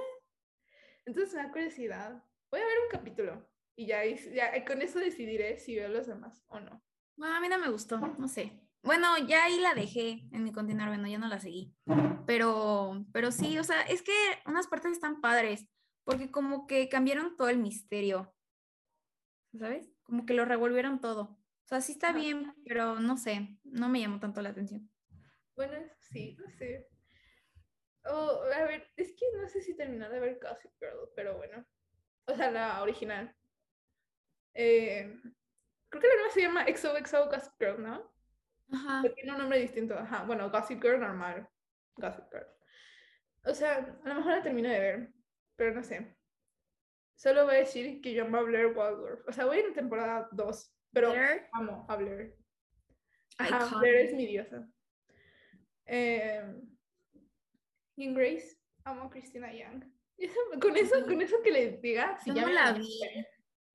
Entonces me da curiosidad. Voy a ver un capítulo y ya, ya con eso decidiré si veo los demás o no. Bueno, a mí no me gustó, no sé. Bueno, ya ahí la dejé en mi continuar, bueno, ya no la seguí. Pero, pero sí, o sea, es que unas partes están padres, porque como que cambiaron todo el misterio, ¿sabes? Como que lo revolvieron todo. O sea, sí está bien, pero no sé, no me llamó tanto la atención. Bueno, sí, no sé. Oh, a ver, es que no sé si terminar de ver Gossip Girl, pero bueno. O sea, la original. Eh, creo que la nueva se llama XOXO Gossip Girl, ¿no? Ajá. O tiene un nombre distinto. Ajá, bueno, Gossip Girl normal. Gossip Girl. O sea, a lo mejor la termino de ver, pero no sé. Solo voy a decir que yo amo a Blair Waldorf. O sea, voy en temporada 2, pero Blair, amo a Blair. Ajá. Blair es mi diosa. Eh, y en Grace, amo a Christina Young. Y eso- con, eso, con eso que le diga, si Yo ya no me la vi.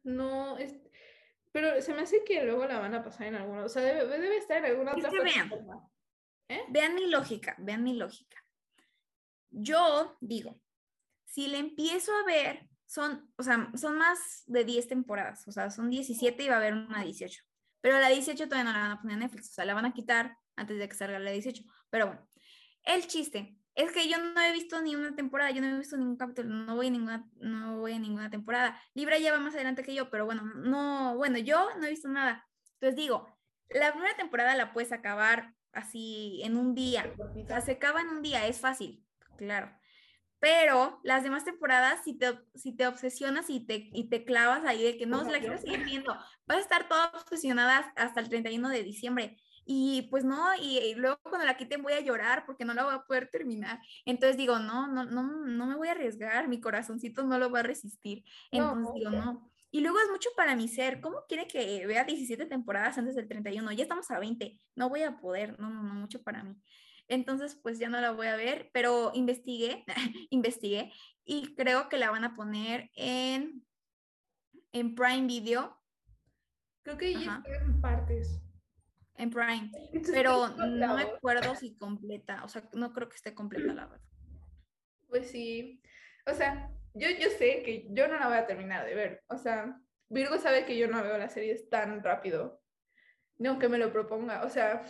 No, es, pero se me hace que luego la van a pasar en alguna, o sea, debe, debe estar en alguna Es otra que vean. plataforma. Vean mi lógica, vean mi lógica. Yo digo, si le empiezo a ver, son, o sea, son más de 10 temporadas, o sea, son 17 y va a haber una 18. Pero la 18 todavía no la van a poner en Netflix, o sea, la van a quitar antes de que salga la 18. Pero bueno, el chiste es que yo no he visto ni una temporada, yo no he visto ningún capítulo, no voy a ninguna, no voy a ninguna temporada. Libra ya va más adelante que yo, pero bueno, no, bueno, yo no he visto nada. Entonces digo, la primera temporada la puedes acabar así en un día. O sea, se acaba en un día, es fácil, claro. Pero las demás temporadas, si te, si te obsesionas y te, y te clavas ahí de que no, Como la quiero seguir viendo, vas a estar toda obsesionada hasta el 31 de diciembre. Y pues no, y, y luego cuando la quiten voy a llorar porque no la voy a poder terminar. Entonces digo, no, no, no, no me voy a arriesgar, mi corazoncito no lo va a resistir. No, Entonces digo, ya. no. Y luego es mucho para mi ser. ¿Cómo quiere que vea 17 temporadas antes del 31? Ya estamos a 20. No voy a poder. No, no, no, mucho para mí. Entonces, pues ya no la voy a ver, pero investigué, investigué y creo que la van a poner en, en Prime Video, Creo que ya en partes. En Prime, pero no me acuerdo si completa, o sea, no creo que esté completa la verdad. Pues sí. O sea, yo, yo sé que yo no la voy a terminar de ver. O sea, Virgo sabe que yo no veo las series tan rápido. Ni aunque me lo proponga. O sea,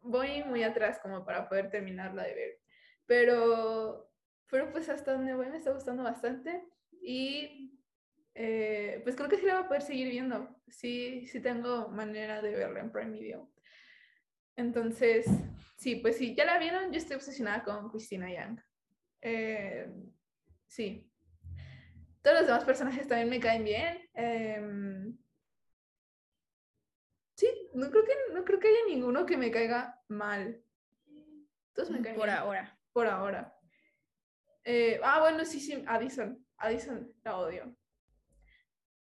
voy muy atrás como para poder terminarla de ver. Pero, pero pues hasta donde voy me está gustando bastante. Y eh, pues creo que sí la voy a poder seguir viendo. Sí, sí tengo manera de verla en Prime Video. Entonces, sí, pues sí, ya la vieron. Yo estoy obsesionada con Christina Young. Eh, sí. Todos los demás personajes también me caen bien. em, sí, no creo, que, no creo que haya ninguno que me caiga mal. Todos me caen Por bien, ahora. por ahora. Eh, ah, bueno, sí, sí, Addison. Addison, la odio.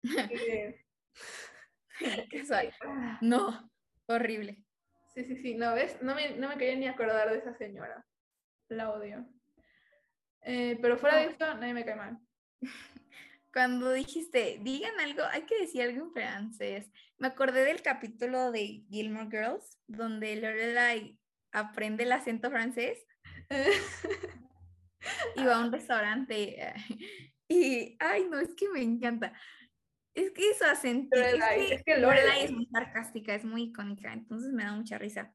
Eh, ¿Qué soy? ah, No, horrible. sí, sí, sí, no, ¿ves? No me, no me quería ni acordar de esa señora. La odio. Eh, pero fuera de eso, nadie me cae mal. Cuando dijiste, digan algo, hay que decir algo en francés. Me acordé del capítulo de Gilmore Girls, donde Lorelai aprende el acento francés y va a un restaurante. eh, Y, ay, no, es que me encanta. Es que su acento, es Lorelai, es que Lorelai es muy sarcástica, es muy icónica, entonces me da mucha risa.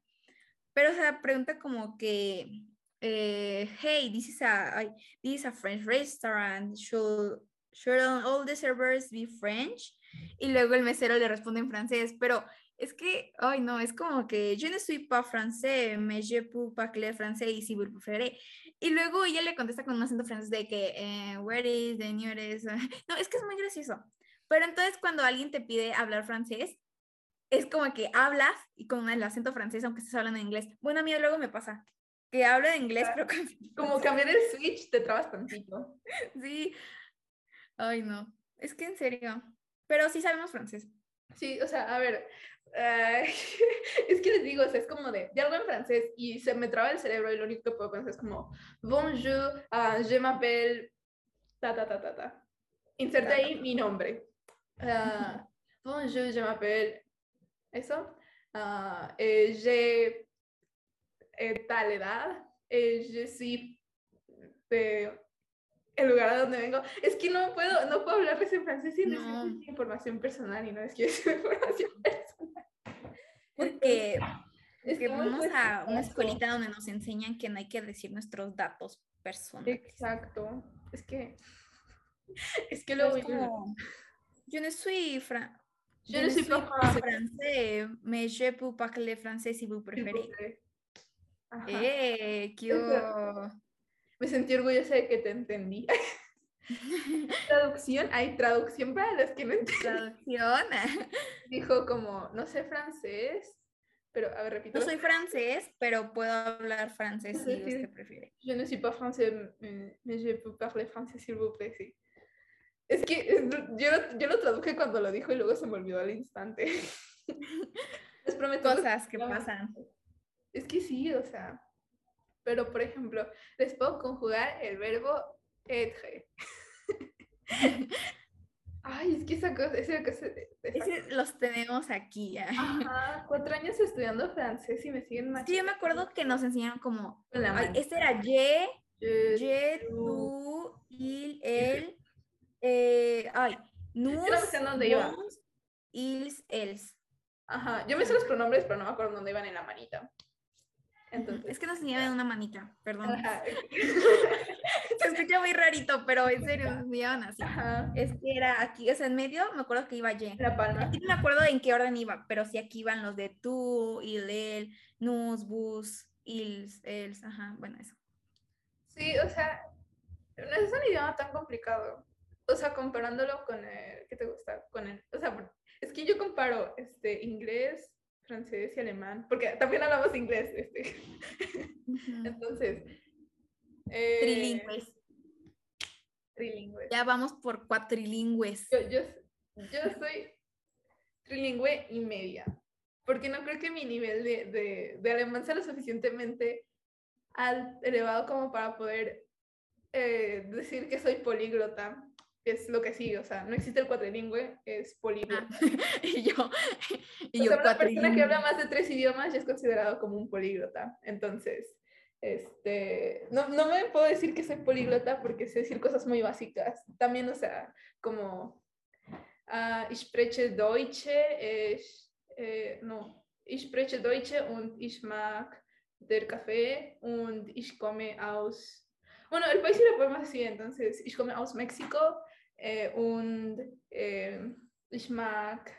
Pero, o sea, pregunta como que, eh, hey, this is a, this is a French restaurant, should, should all the servers be French? Y luego el mesero le responde en francés, pero es que, ay, no, es como que je ne suis pas français, mais je peux parler français si vous préférez. Y luego ella le contesta con un acento francés de que, eh, where is the nearest? No, es que es muy gracioso. Pero entonces cuando alguien te pide hablar francés, es como que hablas y con el acento francés, aunque estés hablando en inglés. Bueno, a mí luego me pasa que hablo en inglés, pero con... Como cambiar el switch, te trabas tantito. Sí. Ay, no. Es que en serio. Pero sí sabemos francés. Sí, o sea, a ver, eh, es que les digo, o sea, es como de, de algo en francés y se me traba el cerebro y lo único que puedo pensar es como, bonjour, ah, je m'appelle, ta, ta, ta, ta, ta. Inserte ahí mi nombre. Ah, bonjour, je m'appelle, eso. Ah, eh, j'ai eh, tal edad, eh, je suis de el lugar a donde vengo. Es que no puedo, no puedo hablarles en francés sin decir No. es información personal y no es que es información personal. Porque, Es porque que vamos a una escuelita donde nos enseñan que no hay que decir nuestros datos personales. Exacto. Es que es que como, yo no soy fra- Yo no soy pas pas français, mais je peux parler français si vous préférez. ¡Eh! ¡Qué Eso. hubo! Me sentí orgullosa de que te entendí. traducción, hay traducción para los que no entienden. Traducción. Dijo como, no sé francés, pero a ver, repito. No soy francés, pero puedo hablar francés si usted prefiere. Je ne suis pas français, mais je peux parler français s'il vous plaît. Es que yo lo, yo lo traduje cuando lo dijo y luego se me olvidó al instante. Les prometo. Cosas que pasan. Es que sí, o sea. Pero, por ejemplo, les puedo conjugar el verbo être. Ay, es que esa cosa, esa cosa los tenemos aquí. ¿ah? Ajá, cuatro años estudiando francés y me siguen más. Sí, yo me acuerdo que nos enseñaron como, ay, este era je, Je- tú, il, él, eh, ay, dónde iba. nos, ils, els. Ajá, yo me sé los pronombres, pero no me acuerdo dónde iban en la manita. Entonces, Es que nos enseñaban una manita, perdón. ajá, Se escucha muy rarito, pero en serio, nos enseñaban así. ajá, Es que era aquí, o sea, en medio me acuerdo que iba ye. la palma. Aquí no me acuerdo en qué orden iba, pero sí aquí iban los de tú, il, él, nous, vos, ils, els, ajá, bueno, eso. Sí, o sea, no es un idioma tan complicado. O sea, comparándolo con el, ¿qué te gusta? Con el, o sea, es que yo comparo este inglés, francés y alemán, porque también hablamos inglés, este. Entonces, eh, Trilingües. Trilingües. Ya vamos por cuatrilingües. Yo, yo, yo soy trilingüe y media, porque no creo que mi nivel de, de, de alemán sea lo suficientemente elevado como para poder eh, decir que soy políglota. Es lo que sí, o sea, no existe el cuatrilingüe, es políglota. Ah, y yo, y o yo sea, una persona que habla más de tres idiomas ya es considerado como un políglota. Entonces, este, no, no me puedo decir que soy políglota porque sé decir cosas muy básicas. También, o sea, como ah, ich spreche Deutsche, ich, eh, no, ich spreche Deutsche und ich mag der Kaffee und ich komme aus, bueno, el país sí lo podemos decir, entonces, ich komme aus México eh, und eh, ich mag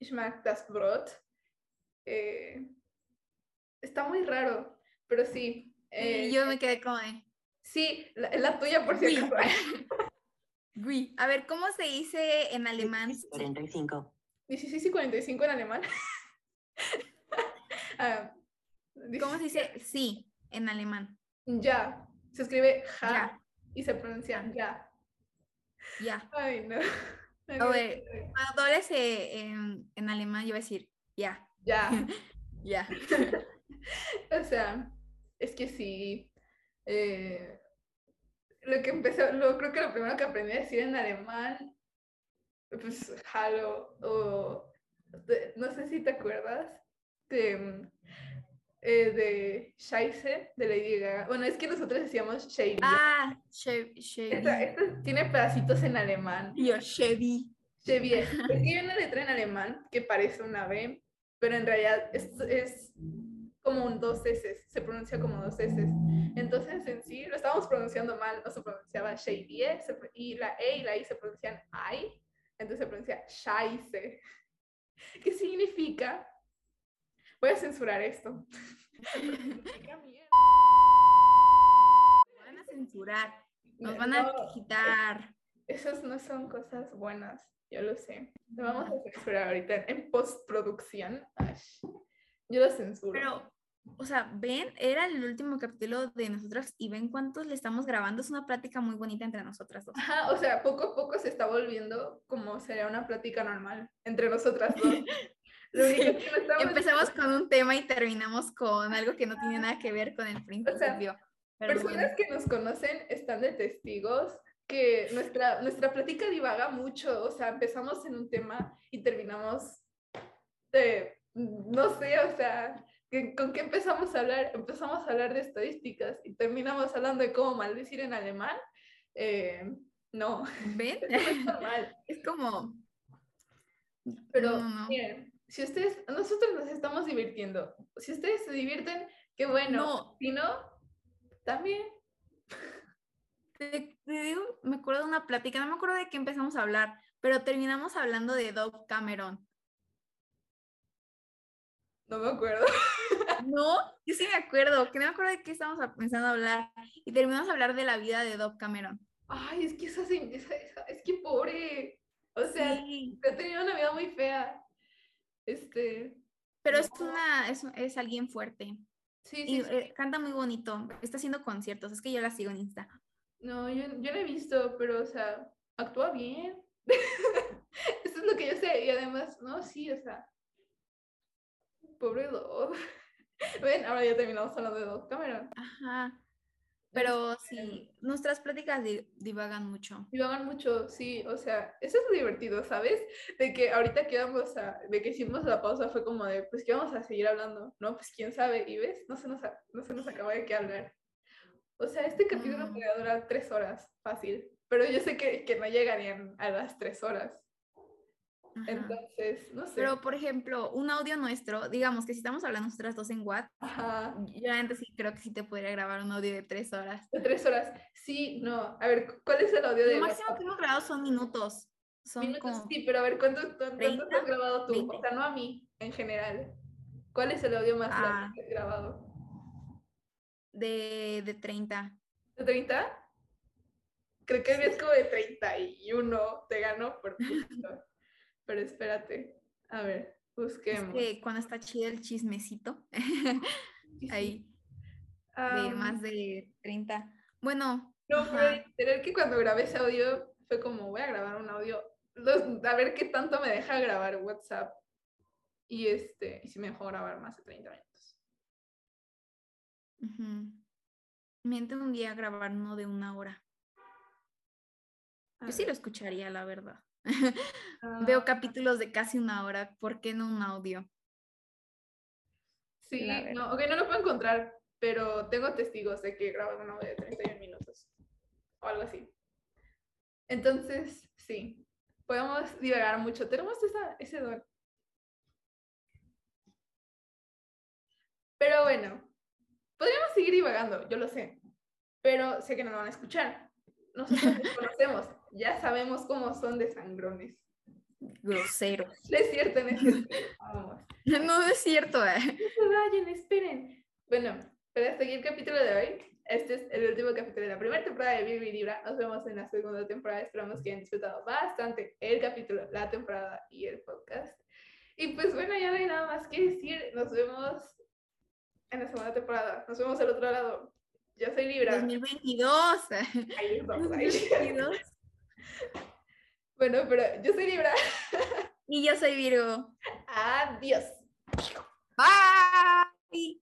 ich mag das Brot. Eh, está muy raro, pero sí. eh, Y yo me quedé como de, Sí, la, la tuya por Oui. cierto. "Gui". A ver, ¿cómo se dice en alemán? 45. 16 y 45 en alemán. Ah, ¿Cómo se dice sí en alemán? Ya. Se escribe ja. Y se pronuncia ya. Ya. Ay, no. A ver, cuando hables eh, en, en alemán, yo voy a decir ya. Ya. Ya. O sea, es que sí. eh, lo que empezó, lo, creo que lo primero que aprendí a decir en alemán, pues, hallo, o de- no sé si te acuerdas de, eh, de Scheiße, de Lady Gaga. Bueno, es que nosotros decíamos Shady. Ah, Che- Chevy. Esta, esta tiene pedacitos en alemán. Yo, Chevy. Chevy. Es que hay una letra en alemán que parece una B, pero en realidad es, es como un dos S, se pronuncia como dos S. Entonces en sí lo estábamos pronunciando mal, no se pronunciaba Shady, pro- y la E y la I se pronuncian I, entonces se pronuncia Scheiße. ¿Qué significa? Voy a censurar esto. Van a censurar. Nos van a No, quitar. Esas no son cosas buenas, yo lo sé. Lo vamos a censurar ahorita en postproducción. Ay, Yo lo censuro. Pero, o sea, ven, era el último capítulo de nosotras y ven cuántos le estamos grabando. Es una plática muy bonita entre nosotras dos. Ajá, o sea, poco a poco se está volviendo como sería una plática normal entre nosotras dos. Empezamos con un tema y terminamos con algo que no tiene nada que ver con el principio. Pero Personas bueno. que nos conocen están de testigos que nuestra, nuestra plática divaga mucho, o sea, empezamos en un tema y terminamos de, no sé, o sea, ¿qué- ¿con qué empezamos a hablar? Empezamos a hablar de estadísticas y terminamos hablando de cómo maldecir en alemán. Eh, no, ¿Ven? es normal. Es como. Pero no, no. miren, si ustedes, nosotros nos estamos divirtiendo. Si ustedes se divierten, qué bueno. No. Si no, también. Te, te digo, me acuerdo de una plática, no me acuerdo de qué empezamos a hablar, pero terminamos hablando de Dove Cameron. No me acuerdo. No, yo sí me acuerdo, que no me acuerdo de qué estábamos a- pensando hablar. Y terminamos a hablar de la vida de Dove Cameron. Ay, es que esa- esa- es que pobre. O sea, Sí, ha tenido una vida muy fea. Este, pero es una, es, es alguien fuerte. sí, Y sí, eh, canta muy bonito. Está haciendo conciertos. Es que yo la sigo en Insta. No, yo, yo no he visto, pero, o sea, actúa bien. Eso es lo que yo sé. Y además, no, sí, o sea, pobre Dove. Ven, ahora ya terminamos hablando de Dove Cameron. Ajá. Pero sí, nuestras pláticas di- divagan mucho. Divagan mucho, sí, o sea, eso es lo divertido, ¿sabes? De que ahorita que vamos a, de que hicimos la pausa fue como de, pues que vamos a seguir hablando, ¿no? Pues quién sabe, y ves, no se nos, a- no se nos acaba de qué hablar. O sea, este capítulo Mm. podría durar tres horas, fácil, pero yo sé que, que no llegarían a las tres horas, Ajá. entonces, no sé. Pero, por ejemplo, un audio nuestro, digamos que si estamos hablando nosotras dos en WhatsApp, yo antes sí creo que sí te podría grabar un audio de tres horas. de tres horas, sí, no, a ver, cu- ¿cuál es el audio de Lo máximo WhatsApp? que hemos grabado son minutos. Son Minutos, como sí, pero a ver, ¿cuánto, cuánto, cuánto 30, has grabado tú? 20. O sea, no a mí, en general. ¿Cuál es el audio más largo Ah. que has grabado? de, de 30. ¿De 30? Creo que es como de 31, te ganó por poquito. Pero espérate, a ver, Es busquemos. que cuando está chido el chismecito, ahí, de Am, más de 30. Bueno, No, pero literal que cuando grabé ese audio fue como, voy a grabar un audio, los- a ver qué tanto me deja grabar WhatsApp. Y este, y si me dejó grabar más de 30 minutos. Miente un día grabar uno de una hora. A Yo sí lo ver, escucharía, la verdad. ah, Veo capítulos de casi una hora, ¿por qué no un audio? Sí, no, ok, no lo puedo encontrar, pero tengo testigos de que graban un audio de 31 minutos o algo así. Entonces, sí, podemos divagar mucho. Tenemos esa, ese don. Pero bueno, podríamos seguir divagando, yo lo sé, pero sé que no lo van a escuchar. Nosotros nos conocemos, ya sabemos cómo son de sangrones. Grosero. No es cierto, no es cierto. Vamos. No es cierto, eh. No se vayan, esperen. Bueno, para aquí el capítulo de hoy. Este es el último capítulo de la primera temporada de y Libra. Nos vemos en la segunda temporada. Esperamos que hayan disfrutado bastante el capítulo, la temporada y el podcast. Y pues bueno, ya no hay nada más que decir. Nos vemos en la segunda temporada. Nos vemos al otro lado. Yo soy Libra. 2022. Ahí estamos, ahí. 2022. Bueno, pero yo soy Libra. Y yo soy Virgo. Adiós. Bye.